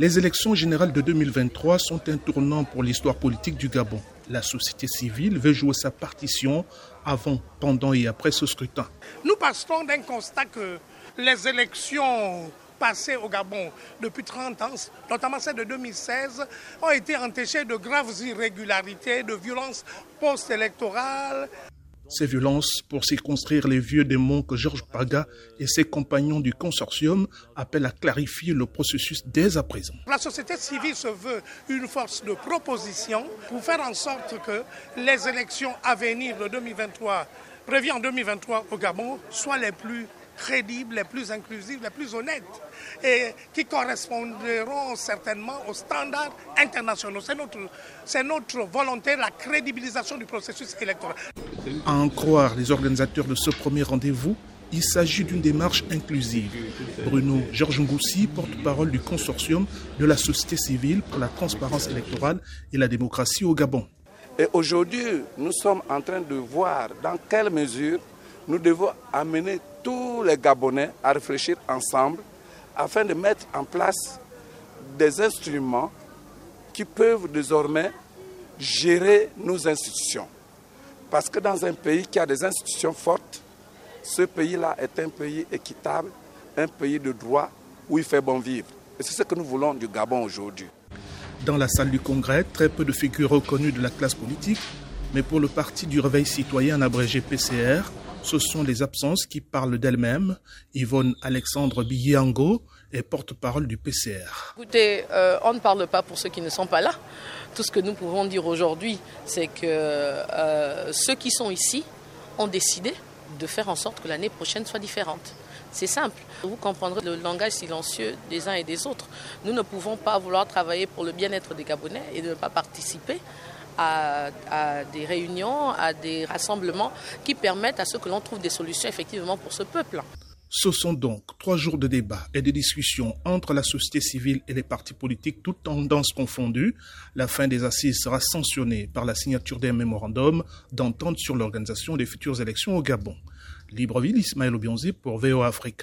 Les élections générales de 2023 sont un tournant pour l'histoire politique du Gabon. La société civile veut jouer sa partition avant, pendant et après ce scrutin. Nous partons d'un constat que les élections passées au Gabon depuis 30 ans, notamment celles de 2016, ont été entachées de graves irrégularités, de violences post-électorales. Ces violences, pour circonscrire les vieux démons que Georges Paga et ses compagnons du consortium appellent à clarifier le processus dès à présent. La société civile se veut une force de proposition pour faire en sorte que les élections à venir de 2023, prévues en 2023 au Gabon, soient les plus crédibles, les plus inclusives, les plus honnêtes et qui correspondront certainement aux standards internationaux. C'est notre, c'est notre volonté, la crédibilisation du processus électoral. À en croire les organisateurs de ce premier rendez-vous, il s'agit d'une démarche inclusive. Bruno Georges Ngoussi, porte-parole du consortium de la société civile pour la transparence électorale et la démocratie au Gabon. Et aujourd'hui, nous sommes en train de voir dans quelle mesure nous devons amener tous les Gabonais à réfléchir ensemble afin de mettre en place des instruments qui peuvent désormais gérer nos institutions. Parce que dans un pays qui a des institutions fortes, ce pays-là est un pays équitable, un pays de droit où il fait bon vivre. Et c'est ce que nous voulons du Gabon aujourd'hui. Dans la salle du Congrès, très peu de figures reconnues de la classe politique, mais pour le Parti du Réveil citoyen abrégé PCR, ce sont les absences qui parlent d'elles-mêmes. Yvonne Alexandre Biyango est porte-parole du PCR. Écoutez, euh, on ne parle pas pour ceux qui ne sont pas là. Tout ce que nous pouvons dire aujourd'hui, c'est que euh, ceux qui sont ici ont décidé de faire en sorte que l'année prochaine soit différente. C'est simple. Vous comprendrez le langage silencieux des uns et des autres. Nous ne pouvons pas vouloir travailler pour le bien-être des Gabonais et ne pas participer à, des réunions, à des rassemblements qui permettent à ce que l'on trouve des solutions effectivement pour ce peuple. Ce sont donc trois jours de débat et de discussions entre la société civile et les partis politiques, toutes tendances confondues. La fin des assises sera sanctionnée par la signature d'un mémorandum d'entente sur l'organisation des futures élections au Gabon. Libreville, Ismaël Obionzi pour VO Afrique.